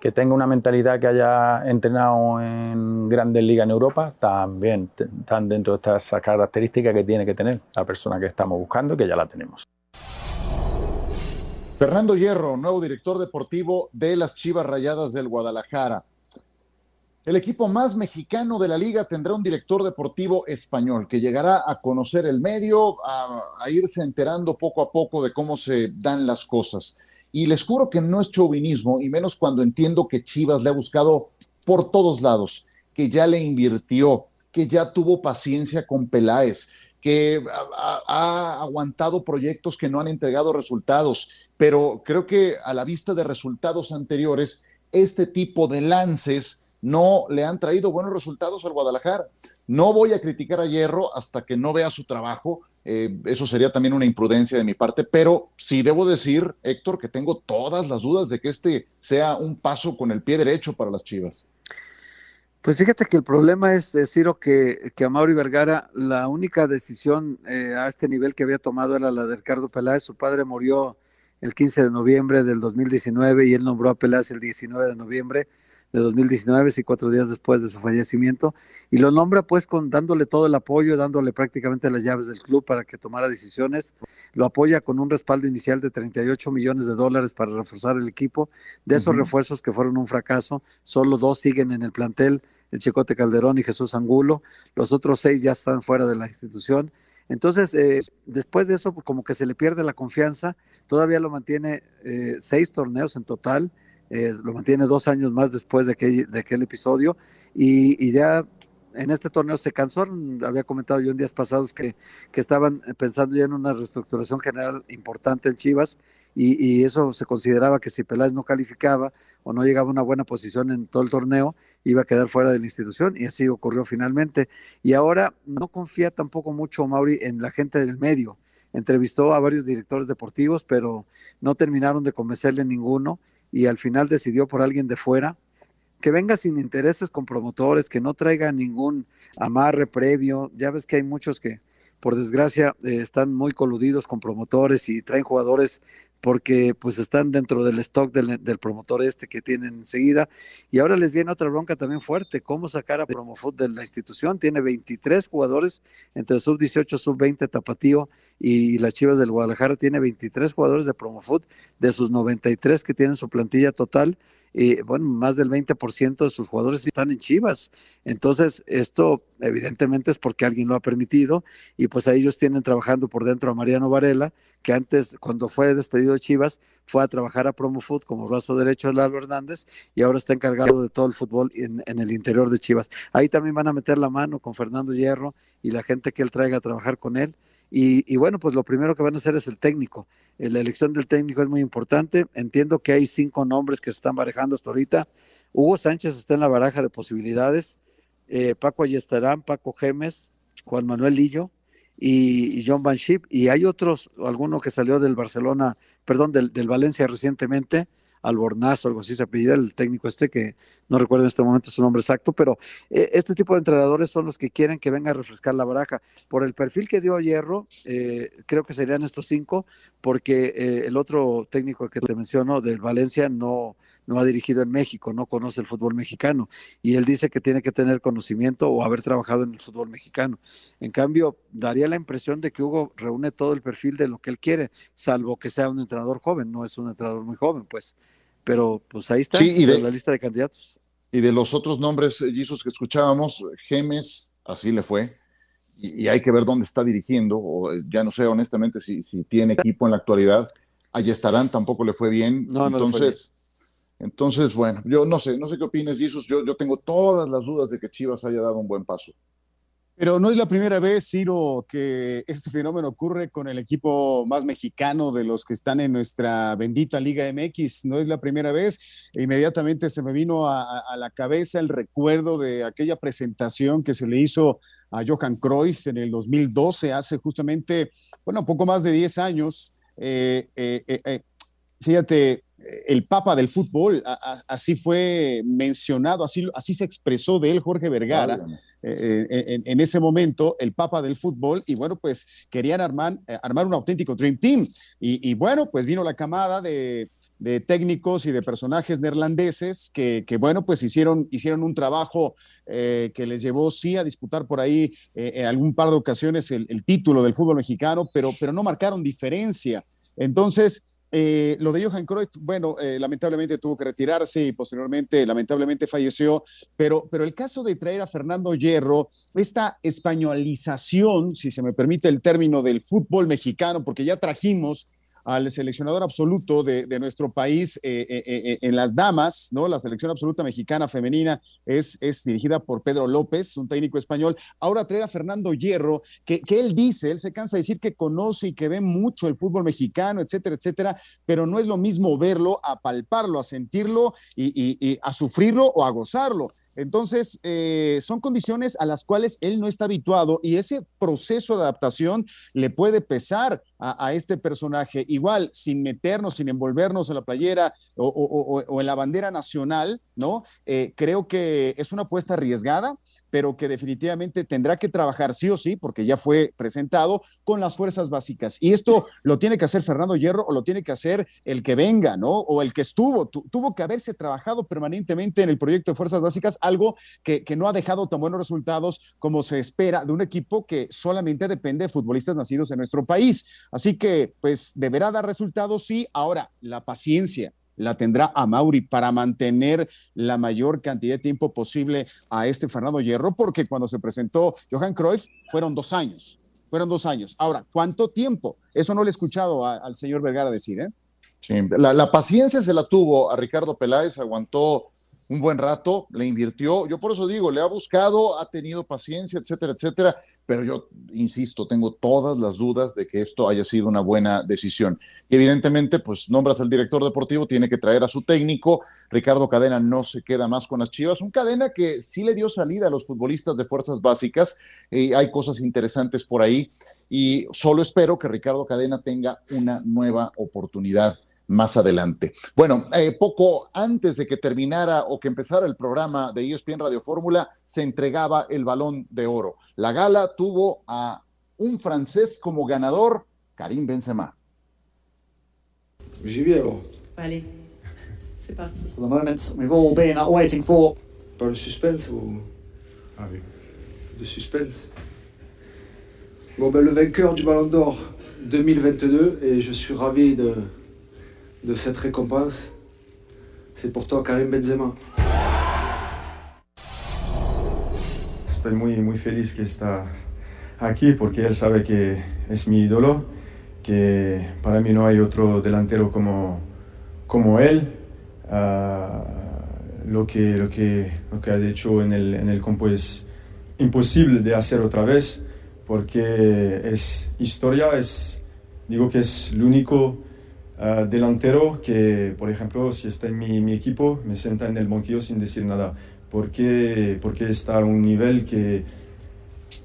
que tenga una mentalidad que haya entrenado en grandes ligas en Europa, también están dentro de estas características que tiene que tener la persona que estamos buscando, que ya la tenemos. Fernando Hierro, nuevo director deportivo de las Chivas Rayadas del Guadalajara. El equipo más mexicano de la liga tendrá un director deportivo español que llegará a conocer el medio, a, irse enterando poco a poco de cómo se dan las cosas. Y les juro que no es chauvinismo, y menos cuando entiendo que Chivas le ha buscado por todos lados, que ya le invirtió, que ya tuvo paciencia con Peláez, que ha, ha, aguantado proyectos que no han entregado resultados, pero creo que a la vista de resultados anteriores, este tipo de lances no le han traído buenos resultados al Guadalajara. No voy a criticar a Hierro hasta que no vea su trabajo, eh, eso sería también una imprudencia de mi parte, pero sí debo decir, Héctor, que tengo todas las dudas de que este sea un paso con el pie derecho para las Chivas. Pues fíjate que el problema es, decir que, que a Mauri Vergara la única decisión eh, a este nivel que había tomado era la de Ricardo Peláez. Su padre murió el 15 de noviembre del 2019 y él nombró a Peláez el 19 de noviembre de 2019, y cuatro días después de su fallecimiento, y lo nombra pues con dándole todo el apoyo, dándole prácticamente las llaves del club para que tomara decisiones, lo apoya con un respaldo inicial de 38 millones de dólares para reforzar el equipo, de esos refuerzos que fueron un fracaso, solo dos siguen en el plantel, el Chicote Calderón y Jesús Angulo, los otros seis ya están fuera de la institución, entonces, eh, después de eso, como que se le pierde la confianza, todavía lo mantiene eh, seis torneos en total, eh, lo mantiene dos años más después de aquel, episodio y, ya en este torneo se cansó, había comentado yo en días pasados que, que estaban pensando ya en una reestructuración general importante en Chivas y, eso se consideraba que si Peláez no calificaba o no llegaba a una buena posición en todo el torneo, iba a quedar fuera de la institución y así ocurrió finalmente. Y ahora no confía tampoco mucho Mauri en la gente del medio. Entrevistó a varios directores deportivos, pero no terminaron de convencerle ninguno y al final decidió por alguien de fuera, que venga sin intereses con promotores, que no traiga ningún amarre previo. Ya ves que hay muchos que, por desgracia, eh, están muy coludidos con promotores y traen jugadores porque pues están dentro del stock del, del, promotor este que tienen enseguida. Y ahora les viene otra bronca también fuerte, cómo sacar a Promofoot de la institución. Tiene 23 jugadores entre sub-18, sub-20, Tapatío y, las Chivas del Guadalajara. Tiene 23 jugadores de Promofoot de sus 93 que tienen su plantilla total y bueno, más del 20% de sus jugadores están en Chivas. Entonces, esto evidentemente es porque alguien lo ha permitido y pues a ellos tienen trabajando por dentro a Mariano Varela, que antes, cuando fue despedido de Chivas, fue a trabajar a Promo Food como brazo derecho de Lalo Hernández y ahora está encargado de todo el fútbol en, en, el interior de Chivas. Ahí también van a meter la mano con Fernando Hierro y la gente que él traiga a trabajar con él. Y, bueno, pues lo primero que van a hacer es el técnico. Eh, la elección del técnico es muy importante. Entiendo que hay cinco nombres que se están barajando hasta ahorita. Hugo Sánchez está en la baraja de posibilidades. Eh, Paco Ayestarán, Paco Gemes, Juan Manuel Lillo y, John Van Schip. Y hay otros, alguno que salió del Barcelona, perdón, del, del Valencia recientemente, Albornazo, algo así se apellida, el técnico este, que no recuerdo en este momento su nombre exacto, pero eh, este tipo de entrenadores son los que quieren que venga a refrescar la baraja. Por el perfil que dio Hierro, eh, creo que serían estos cinco, porque eh, el otro técnico que te menciono, del Valencia, no, no ha dirigido en México, no conoce el fútbol mexicano, y él dice que tiene que tener conocimiento o haber trabajado en el fútbol mexicano. En cambio, daría la impresión de que Hugo reúne todo el perfil de lo que él quiere, salvo que sea un entrenador joven, no es un entrenador muy joven, pues pero pues ahí está la lista de candidatos. Y de los otros nombres, Jesus, que escuchábamos, Gemes, así le fue, y, hay que ver dónde está dirigiendo, o eh, ya no sé honestamente si, si tiene equipo en la actualidad. Allí estarán, tampoco le fue bien. No, entonces, entonces, bueno, yo no sé, no sé qué opinas, Jesus. Yo, yo tengo todas las dudas de que Chivas haya dado un buen paso. Pero no es la primera vez, Ciro, que este fenómeno ocurre con el equipo más mexicano de los que están en nuestra bendita Liga MX. No es la primera vez. Inmediatamente se me vino a, la cabeza el recuerdo de aquella presentación que se le hizo a Johan Cruyff en el 2012, hace justamente, bueno, poco más de 10 años. Eh, eh, eh, fíjate, el papa del fútbol, así fue mencionado, así, así se expresó de él Jorge Vergara eh, eh, en, ese momento, el papa del fútbol, y bueno, pues querían armar, eh, armar un auténtico Dream Team. Y, bueno, pues vino la camada de, técnicos y de personajes neerlandeses que, bueno, pues hicieron, hicieron un trabajo que les llevó, sí, a disputar por ahí en algún par de ocasiones el, el título del fútbol mexicano, pero, pero no marcaron diferencia. Entonces, eh, lo de Johan Cruyff, bueno, eh, lamentablemente tuvo que retirarse y posteriormente, lamentablemente falleció, pero, pero el caso de traer a Fernando Hierro, esta españolización, si se me permite el término del fútbol mexicano, porque ya trajimos al seleccionador absoluto de, nuestro país eh, eh, eh, en las damas, ¿no? La selección absoluta mexicana femenina es, es dirigida por Pedro López, un técnico español. Ahora trae a Fernando Hierro, que, que él dice, él se cansa de decir que conoce y que ve mucho el fútbol mexicano, etcétera, etcétera, pero no es lo mismo verlo, a palparlo, a sentirlo y a sufrirlo o a gozarlo. Entonces, eh, son condiciones a las cuales él no está habituado y ese proceso de adaptación le puede pesar a, este personaje. Igual, sin meternos, sin envolvernos en la playera o, en la bandera nacional, ¿no? Eh, creo que es una apuesta arriesgada, pero que definitivamente tendrá que trabajar sí o sí, porque ya fue presentado, con las fuerzas básicas. Y esto lo tiene que hacer Fernando Hierro o lo tiene que hacer el que venga, ¿no? O el que estuvo. tuvo que haberse trabajado permanentemente en el proyecto de fuerzas básicas, algo que, no ha dejado tan buenos resultados como se espera de un equipo que solamente depende de futbolistas nacidos en nuestro país. Así que, pues, deberá dar resultados, sí. Ahora, la paciencia la tendrá a Mauri para mantener la mayor cantidad de tiempo posible a este Fernando Hierro, porque cuando se presentó Johan Cruyff fueron dos años, fueron dos años. Ahora, ¿cuánto tiempo? Eso no le he escuchado al señor Vergara decir, ¿eh? Sí, la, la, paciencia se la tuvo a Ricardo Peláez, aguantó un buen rato, le invirtió. Yo por eso digo, le ha buscado, ha tenido paciencia, etcétera, etcétera. Pero yo insisto, tengo todas las dudas de que esto haya sido una buena decisión. Y evidentemente, pues nombras al director deportivo, tiene que traer a su técnico. Ricardo Cadena no se queda más con las Chivas. Un Cadena que sí le dio salida a los futbolistas de fuerzas básicas. hay cosas interesantes por ahí. Y solo espero que Ricardo Cadena tenga una nueva oportunidad más adelante. Bueno, eh, poco antes de que terminara o que empezara el programa de ESPN Radio Fórmula, se entregaba el balón de oro. La gala tuvo a un francés como ganador, Karim Benzema. J'y vais alors. Allez, <laughs> c'est parti. For the moment we've all been waiting for. Pas le suspense ou. Ah oui. Le suspense. Bon, ben, le vainqueur du Ballon d'Or 2022, et je suis ravi de, de cette récompense. C'est pour toi, Karim Benzema. Estoy muy, muy feliz que está aquí porque él sabe que es mi ídolo, que para mí no hay otro delantero como, como él. Uh, lo, que, lo, que, lo que ha hecho en el, en el campo es imposible de hacer otra vez porque es historia, es, digo que es el único Ah, delantero que, por ejemplo, si está en mi, mi, equipo, me sienta en el banquillo sin decir nada, porque, porque está a un nivel que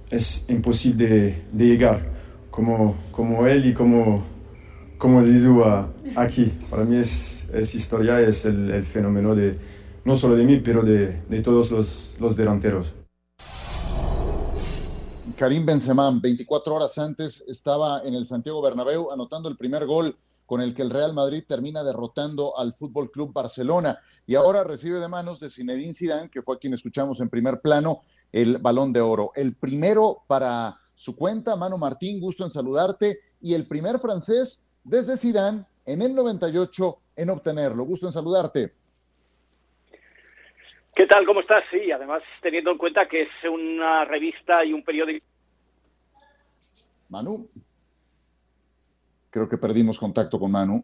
es imposible de, llegar, como, como él y como, como Zizou aquí. Para mí es, es historia, es el, el, fenómeno de, no solo de mí, pero de, de todos los, los delanteros. Karim Benzema, 24 horas antes, estaba en el Santiago Bernabéu anotando el primer gol con el que el Real Madrid termina derrotando al Fútbol Club Barcelona y ahora recibe de manos de Zinedine Zidane, que fue a quien escuchamos en primer plano, el Balón de Oro. El primero para su cuenta, Mano Martín, gusto en saludarte y el primer francés desde Zidane en el 98 en obtenerlo. Gusto en saludarte. ¿Qué tal? ¿Cómo estás? Sí, además teniendo en cuenta que es una revista y un periódico. Manu. Creo que perdimos contacto con Manu.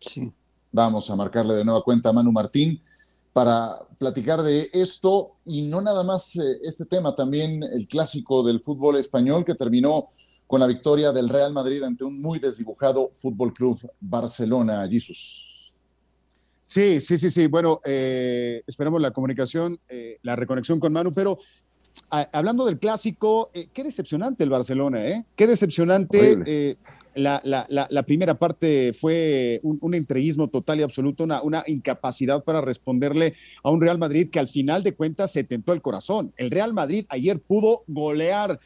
Sí. Vamos a marcarle de nueva cuenta a Manu Martín para platicar de esto y no nada más eh, este tema, también el clásico del fútbol español que terminó con la victoria del Real Madrid ante un muy desdibujado Fútbol Club Barcelona. Jesús. Sí, sí, sí, sí. Bueno, eh, esperamos la comunicación, eh, la reconexión con Manu, pero hablando del clásico, qué decepcionante el Barcelona, ¿eh? Qué decepcionante la, la, la, primera parte fue un, un, entreguismo total y absoluto, una, una incapacidad para responderle a un Real Madrid que al final de cuentas se tentó el corazón. El Real Madrid ayer pudo golear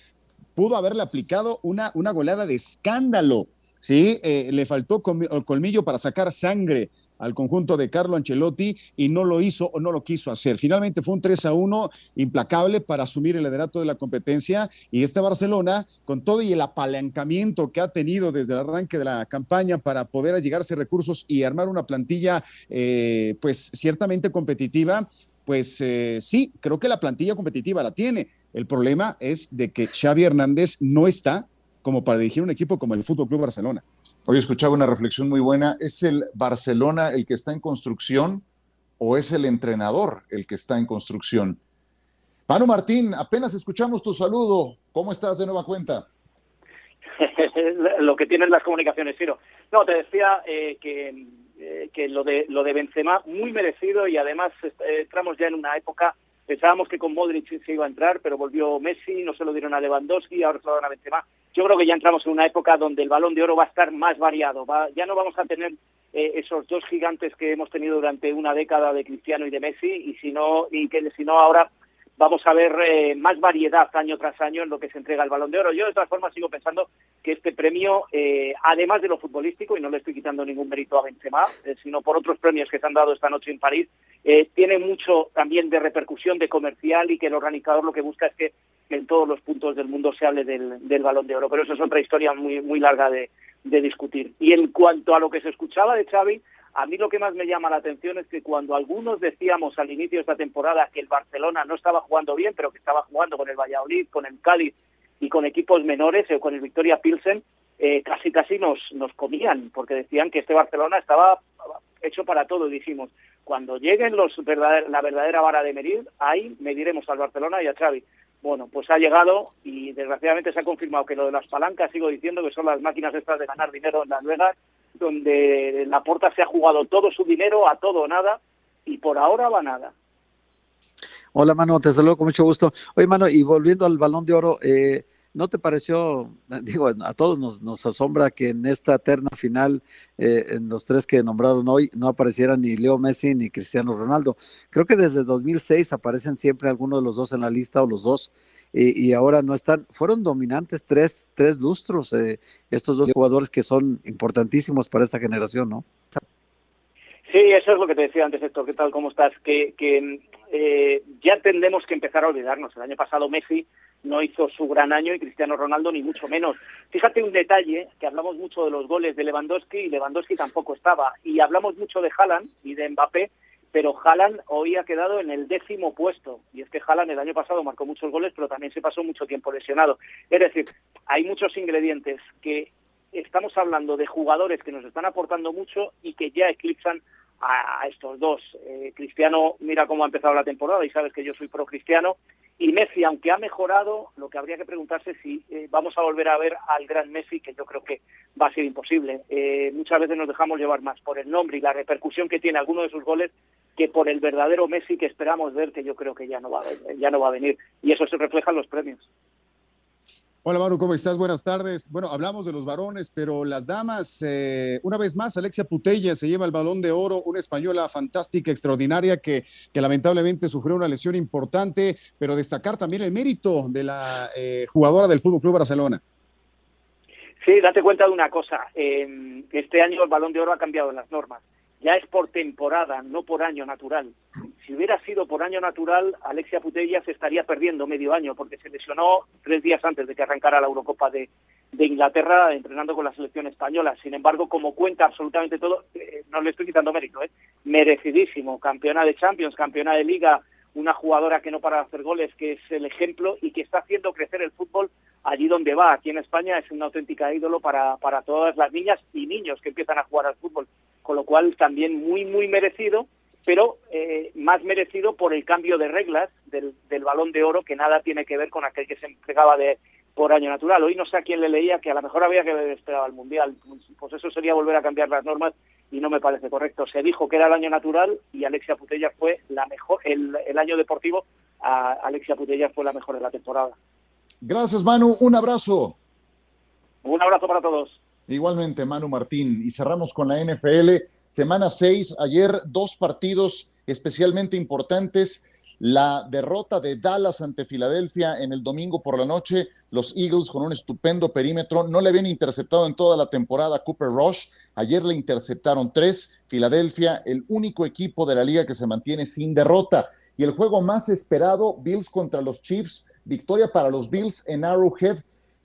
pudo haberle aplicado una, una goleada de escándalo, ¿sí? Eh, le faltó colmillo para sacar sangre al conjunto de Carlo Ancelotti y no lo hizo o no lo quiso hacer. Finalmente fue un 3 a 1 implacable para asumir el liderato de la competencia y este Barcelona, con todo y el apalancamiento que ha tenido desde el arranque de la campaña para poder allegarse recursos y armar una plantilla, eh, pues ciertamente competitiva, pues eh, sí, creo que la plantilla competitiva la tiene. El problema es de que Xavi Hernández no está como para dirigir un equipo como el Fútbol Club Barcelona. Hoy escuchaba una reflexión muy buena. ¿Es el Barcelona el que está en construcción o es el entrenador el que está en construcción? Manu Martín, apenas escuchamos tu saludo. ¿Cómo estás de nueva cuenta? <laughs> lo que tienen las comunicaciones, Ciro. No, te decía eh, que, eh, que lo de lo de Benzema muy merecido y además eh, entramos ya en una época pensábamos que con Modric se iba a entrar, pero volvió Messi, no se lo dieron a Lewandowski, ahora se lo dan a Benzema yo creo que ya entramos en una época donde el balón de oro va a estar más variado. ya no vamos a tener eh, esos dos gigantes que hemos tenido durante una década de Cristiano y de Messi, y si no, y que si no ahora vamos a ver eh, más variedad año tras año en lo que se entrega el balón de oro. Yo de todas formas sigo pensando que este premio, eh, además de lo futbolístico, y no le estoy quitando ningún mérito a Benzema, sino por otros premios que se han dado esta noche en París, tiene mucho también de repercusión, de comercial, y que el organizador lo que busca es que en todos los puntos del mundo se hable del, del balón de oro. Pero eso es otra historia muy, muy larga de, de discutir. Y en cuanto a lo que se escuchaba de Xavi, a mí lo que más me llama la atención es que cuando algunos decíamos al inicio de esta temporada que el Barcelona no estaba jugando bien, pero que estaba jugando con el Valladolid, con el Cádiz y con equipos menores, o eh, con el Victoria Pilsen, eh, casi casi nos, nos comían, porque decían que este Barcelona estaba hecho para todo. Dijimos, cuando lleguen los la verdadera vara de medir, ahí mediremos al Barcelona y a Xavi. Bueno, pues ha llegado y desgraciadamente se ha confirmado que lo de las palancas, sigo diciendo que son las máquinas estas de ganar dinero en Las Vegas, donde la Porta se ha jugado todo su dinero a todo o nada y por ahora va nada. Hola, mano, te saludo con mucho gusto. Oye, mano, y volviendo al balón de oro, eh, ¿no te pareció, <laughs> digo, a todos nos, nos asombra que en esta terna final, eh, en los tres que nombraron hoy, no aparecieran ni Leo Messi ni Cristiano Ronaldo? Creo que desde 2006 aparecen siempre algunos de los dos en la lista o los dos y, ahora no están. Fueron dominantes tres, tres lustros eh, estos dos jugadores que son importantísimos para esta generación, ¿no? Sí, eso es lo que te decía antes, Héctor. ¿Qué tal? ¿Cómo estás? Que, que eh, ya tendremos que empezar a olvidarnos. El año pasado Messi no hizo su gran año y Cristiano Ronaldo ni mucho menos. Fíjate un detalle, que hablamos mucho de los goles de Lewandowski y Lewandowski tampoco estaba. Y hablamos mucho de Haaland y de Mbappé, pero Haaland hoy ha quedado en el décimo puesto. Y es que Haaland el año pasado marcó muchos goles, pero también se pasó mucho tiempo lesionado. Es decir, hay muchos ingredientes que estamos hablando de jugadores que nos están aportando mucho y que ya eclipsan a, estos dos. Eh, Cristiano, mira cómo ha empezado la temporada y sabes que yo soy pro Cristiano. Y Messi, aunque ha mejorado, lo que habría que preguntarse es si eh, vamos a volver a ver al gran Messi, que yo creo que va a ser imposible. Eh, muchas veces nos dejamos llevar más por el nombre y la repercusión que tiene alguno de sus goles que por el verdadero Messi que esperamos ver, que yo creo que ya no va, ya no va a venir. Y eso se refleja en los premios. Hola Manu, ¿cómo estás? Buenas tardes. Bueno, hablamos de los varones, pero las damas, eh, una vez más, Alexia Putella se lleva el balón de oro, una española fantástica, extraordinaria, que, que lamentablemente sufrió una lesión importante, pero destacar también el mérito de la eh, jugadora del Fútbol Club Barcelona. Sí, date cuenta de una cosa. este año el balón de oro ha cambiado las normas ya es por temporada, no por año natural. Si hubiera sido por año natural, Alexia Putella estaría perdiendo medio año porque se lesionó tres días antes de que arrancara la Eurocopa de, Inglaterra entrenando con la selección española. Sin embargo, como cuenta absolutamente todo, eh, no le estoy quitando mérito, ¿eh? merecidísimo. Campeona de Champions, campeona de Liga, una jugadora que no para de hacer goles, que es el ejemplo y que está haciendo crecer el fútbol allí donde va. Aquí en España es una auténtica ídolo para, para todas las niñas y niños que empiezan a jugar al fútbol con lo cual también muy, muy merecido, pero eh, más merecido por el cambio de reglas del, del, balón de oro que nada tiene que ver con aquel que se entregaba de, por año natural. Hoy no sé a quién le leía que a lo mejor había que haber esperado al Mundial, pues eso sería volver a cambiar las normas y no me parece correcto. Se dijo que era el año natural y Alexia Putella fue la mejor, el, el año deportivo, a Alexia Putella fue la mejor de la temporada. Gracias Manu, un abrazo. Un abrazo para todos. Igualmente, Manu Martín. Y cerramos con la NFL. Semana 6, ayer dos partidos especialmente importantes. La derrota de Dallas ante Filadelfia en el domingo por la noche. Los Eagles con un estupendo perímetro. No le habían interceptado en toda la temporada Cooper Rush. Ayer le interceptaron tres. Filadelfia, el único equipo de la liga que se mantiene sin derrota. Y el juego más esperado, Bills contra los Chiefs. Victoria para los Bills en Arrowhead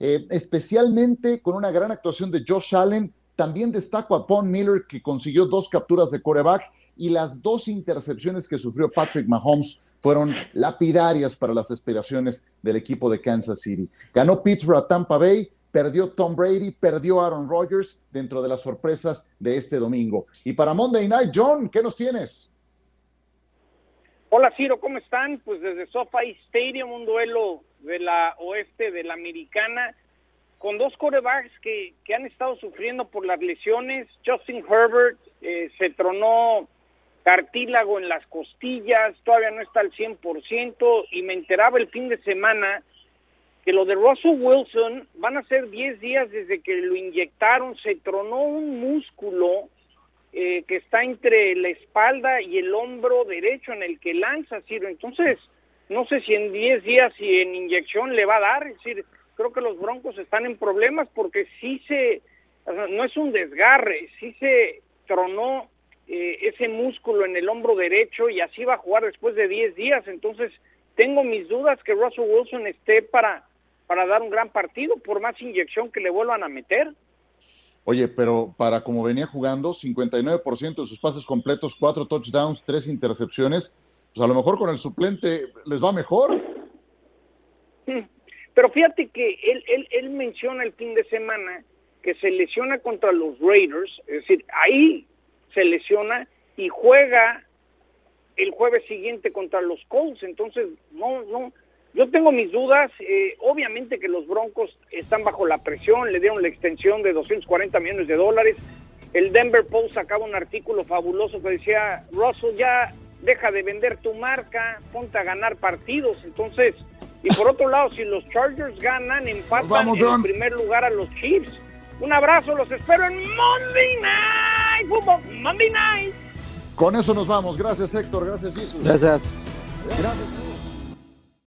eh, especialmente con una gran actuación de Josh Allen. También destaco a Paul Miller, que consiguió dos capturas de coreback y las dos intercepciones que sufrió Patrick Mahomes fueron lapidarias para las aspiraciones del equipo de Kansas City. Ganó Pittsburgh a Tampa Bay, perdió Tom Brady, perdió Aaron Rodgers dentro de las sorpresas de este domingo. Y para Monday Night, John, ¿qué nos tienes? Hola Ciro, ¿cómo están? Pues desde SoFi Stadium, un duelo de la oeste de la americana, con dos corebacks que, que han estado sufriendo por las lesiones. Justin Herbert eh, se tronó cartílago en las costillas, todavía no está al 100%, y me enteraba el fin de semana que lo de Russell Wilson van a ser 10 días desde que lo inyectaron, se tronó un músculo eh, que está entre la espalda y el hombro derecho en el que lanza, Ciro. Entonces, no sé si en 10 días y en inyección le va a dar, es decir, creo que los Broncos están en problemas porque sí se, no es un desgarre, sí se tronó eh, ese músculo en el hombro derecho y así va a jugar después de 10 días, entonces tengo mis dudas que Russell Wilson esté para, para dar un gran partido por más inyección que le vuelvan a meter. Oye, pero para como venía jugando, 59% de sus pases completos, cuatro touchdowns, tres intercepciones, pues a lo mejor con el suplente les va mejor. Pero fíjate que él, él, él menciona el fin de semana que se lesiona contra los Raiders, es decir, ahí se lesiona y juega el jueves siguiente contra los Colts, entonces no, no, yo tengo mis dudas, eh, obviamente que los Broncos están bajo la presión, le dieron la extensión de 240 millones de dólares, el Denver Post sacaba un artículo fabuloso que decía, Russell ya deja de vender tu marca, ponte a ganar partidos. Entonces, y por otro lado, si los Chargers ganan, empatan en primer lugar a los Chiefs. Un abrazo, los espero en Monday Night Football, Monday Night. Con eso nos vamos. Gracias, Héctor. Gracias, Jesus. Gracias. Gracias.